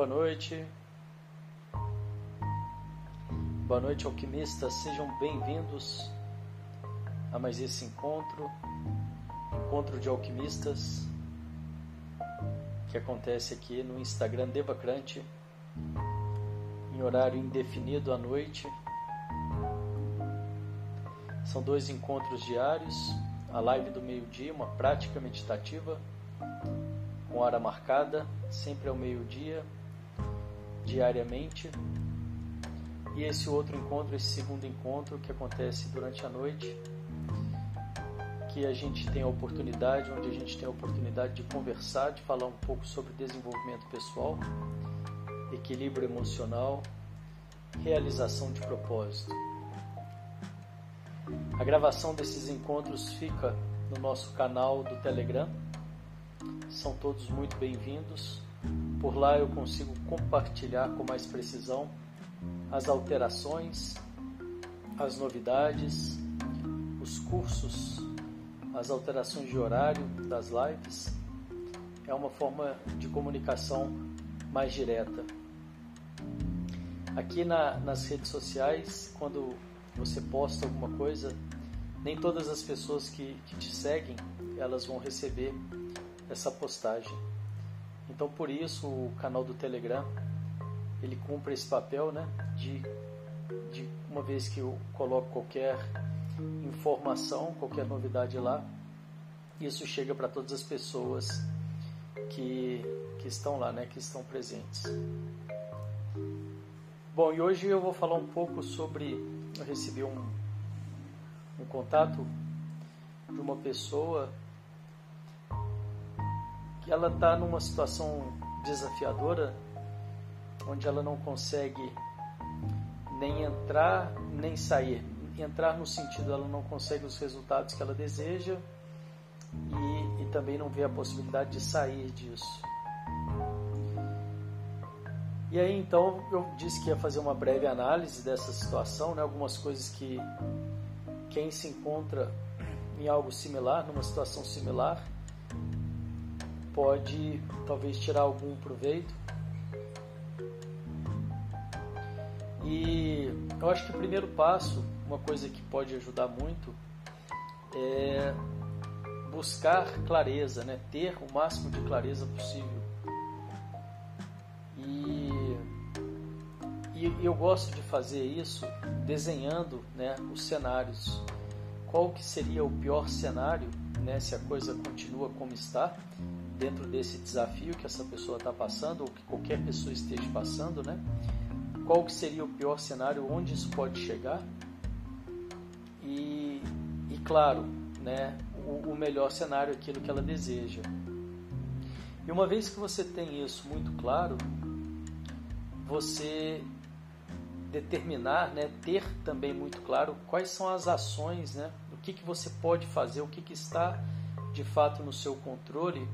Boa noite. Boa noite, alquimistas. Sejam bem-vindos a mais esse encontro, encontro de alquimistas, que acontece aqui no Instagram Devacrante, em horário indefinido à noite. São dois encontros diários, a live do meio-dia, uma prática meditativa com hora marcada, sempre ao meio-dia, diariamente. E esse outro encontro, esse segundo encontro que acontece durante a noite, que a gente tem a oportunidade, onde a gente tem a oportunidade de conversar, de falar um pouco sobre desenvolvimento pessoal, equilíbrio emocional, realização de propósito. A gravação desses encontros fica no nosso canal do Telegram. São todos muito bem-vindos. Por lá eu consigo compartilhar com mais precisão as alterações, as novidades, os cursos as alterações de horário das lives. É uma forma de comunicação mais direta. Aqui na, nas redes sociais, quando você posta alguma coisa, nem todas as pessoas que, que te seguem elas vão receber essa postagem. Então por isso o canal do Telegram ele cumpre esse papel, né, de, de uma vez que eu coloco qualquer informação, qualquer novidade lá, isso chega para todas as pessoas que, que estão lá, né, que estão presentes. Bom, e hoje eu vou falar um pouco sobre. Eu recebi um, um contato de uma pessoa ela está numa situação desafiadora, onde ela não consegue nem entrar nem sair entrar no sentido ela não consegue os resultados que ela deseja e, e também não vê a possibilidade de sair disso. E aí então eu disse que ia fazer uma breve análise dessa situação, né? algumas coisas que quem se encontra em algo similar, numa situação similar, pode talvez tirar algum proveito. E eu acho que o primeiro passo uma coisa que pode ajudar muito é buscar clareza, né? ter o máximo de clareza possível. E, e eu gosto de fazer isso desenhando né, os cenários. Qual que seria o pior cenário né, se a coisa continua como está dentro desse desafio que essa pessoa está passando ou que qualquer pessoa esteja passando, né? Qual que seria o pior cenário, onde isso pode chegar e, e claro, né, o, o melhor cenário, aquilo que ela deseja. E uma vez que você tem isso muito claro, você determinar, né, ter também muito claro quais são as ações, né, o que, que você pode fazer, o que, que está de fato no seu controle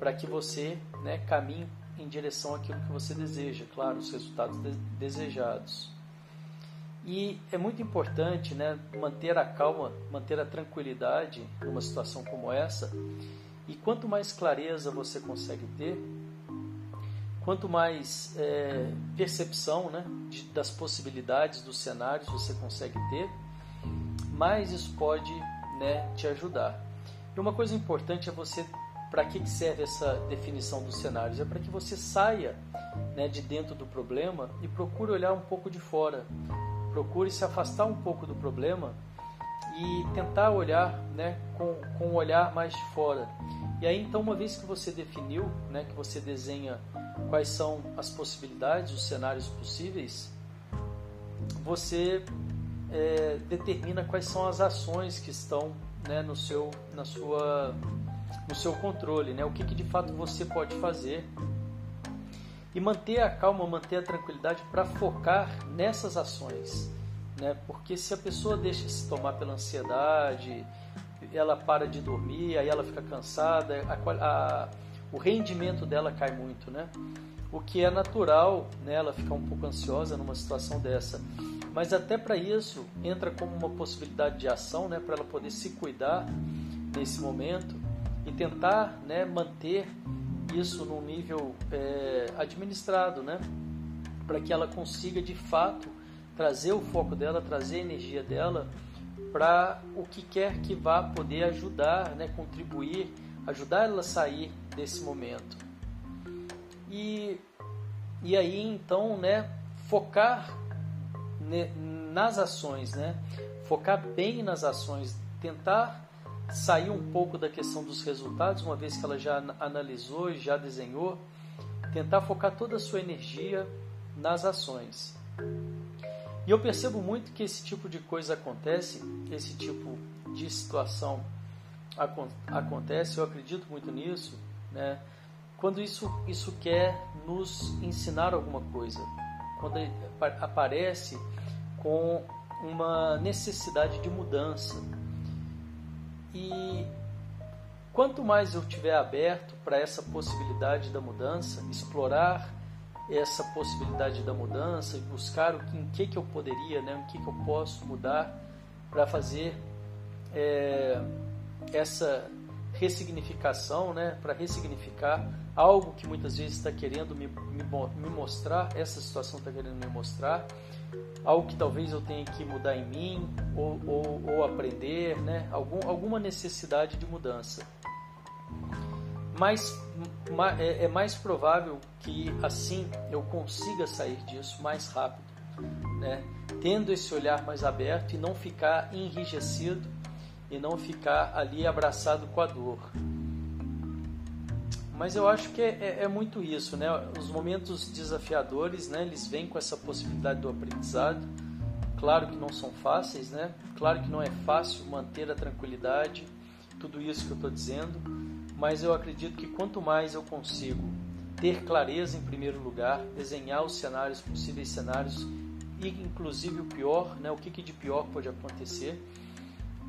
para que você né, caminhe em direção àquilo que você deseja, claro, os resultados de desejados. E é muito importante né, manter a calma, manter a tranquilidade numa situação como essa. E quanto mais clareza você consegue ter, quanto mais é, percepção né, de, das possibilidades dos cenários você consegue ter, mais isso pode né, te ajudar. E uma coisa importante é você, para que serve essa definição dos cenários? É para que você saia né, de dentro do problema e procure olhar um pouco de fora procure se afastar um pouco do problema e tentar olhar né, com, com um olhar mais de fora. E aí então, uma vez que você definiu, né, que você desenha quais são as possibilidades, os cenários possíveis, você é, determina quais são as ações que estão né, no, seu, na sua, no seu controle, né, o que, que de fato você pode fazer e manter a calma, manter a tranquilidade para focar nessas ações, né? Porque se a pessoa deixa se tomar pela ansiedade, ela para de dormir, aí ela fica cansada, a, a, o rendimento dela cai muito, né? O que é natural, né? Ela ficar um pouco ansiosa numa situação dessa. Mas até para isso entra como uma possibilidade de ação, né? Para ela poder se cuidar nesse momento e tentar, né? Manter isso num nível é, administrado, né? Para que ela consiga de fato trazer o foco dela, trazer a energia dela para o que quer que vá poder ajudar, né, contribuir, ajudar ela a sair desse momento. E, e aí então, né, focar nas ações, né, focar bem nas ações, tentar sair um pouco da questão dos resultados, uma vez que ela já analisou e já desenhou, tentar focar toda a sua energia nas ações. E eu percebo muito que esse tipo de coisa acontece, esse tipo de situação acontece, eu acredito muito nisso, né? quando isso, isso quer nos ensinar alguma coisa, quando aparece com uma necessidade de mudança. E quanto mais eu tiver aberto para essa possibilidade da mudança, explorar essa possibilidade da mudança e buscar o que, em que, que eu poderia, né, em que, que eu posso mudar para fazer é, essa ressignificação, né, para ressignificar algo que muitas vezes está querendo me, me, me, mostrar, essa situação está querendo me mostrar, algo que talvez eu tenha que mudar em mim ou, ou, ou aprender, né, algum, alguma necessidade de mudança. Mas é, é mais provável que assim eu consiga sair disso mais rápido, né? tendo esse olhar mais aberto e não ficar enrijecido e não ficar ali abraçado com a dor. Mas eu acho que é, é, é muito isso, né? Os momentos desafiadores, né? Eles vêm com essa possibilidade do aprendizado. Claro que não são fáceis, né? Claro que não é fácil manter a tranquilidade, tudo isso que eu estou dizendo. Mas eu acredito que quanto mais eu consigo ter clareza em primeiro lugar, desenhar os cenários, possíveis cenários e inclusive o pior, né? O que, que de pior pode acontecer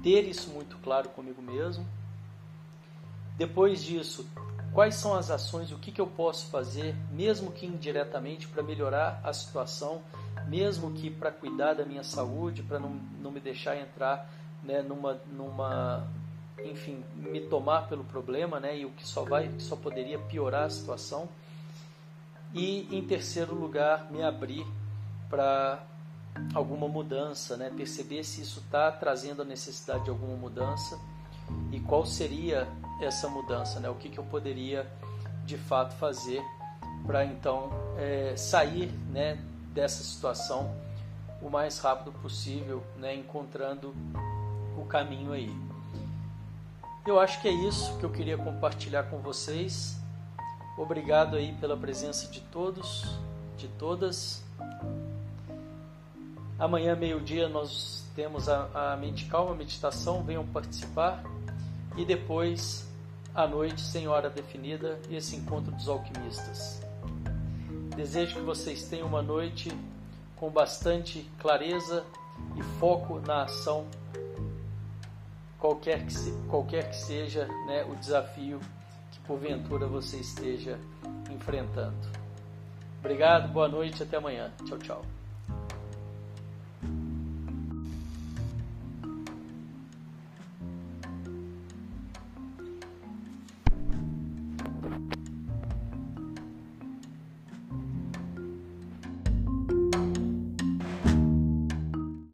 ter isso muito claro comigo mesmo. Depois disso, quais são as ações, o que, que eu posso fazer, mesmo que indiretamente, para melhorar a situação, mesmo que para cuidar da minha saúde, para não, não me deixar entrar né, numa, numa, enfim, me tomar pelo problema, né, e o que só vai, que só poderia piorar a situação. E em terceiro lugar, me abrir para alguma mudança, né? perceber se isso está trazendo a necessidade de alguma mudança e qual seria essa mudança, né? o que, que eu poderia de fato fazer para então é, sair né, dessa situação o mais rápido possível, né, encontrando o caminho aí. Eu acho que é isso que eu queria compartilhar com vocês. Obrigado aí pela presença de todos, de todas. Amanhã, meio-dia, nós temos a, a mente calma, a meditação, venham participar. E depois, à noite, sem hora definida, esse encontro dos alquimistas. Desejo que vocês tenham uma noite com bastante clareza e foco na ação, qualquer que, se, qualquer que seja né, o desafio que porventura você esteja enfrentando. Obrigado, boa noite, até amanhã. Tchau, tchau.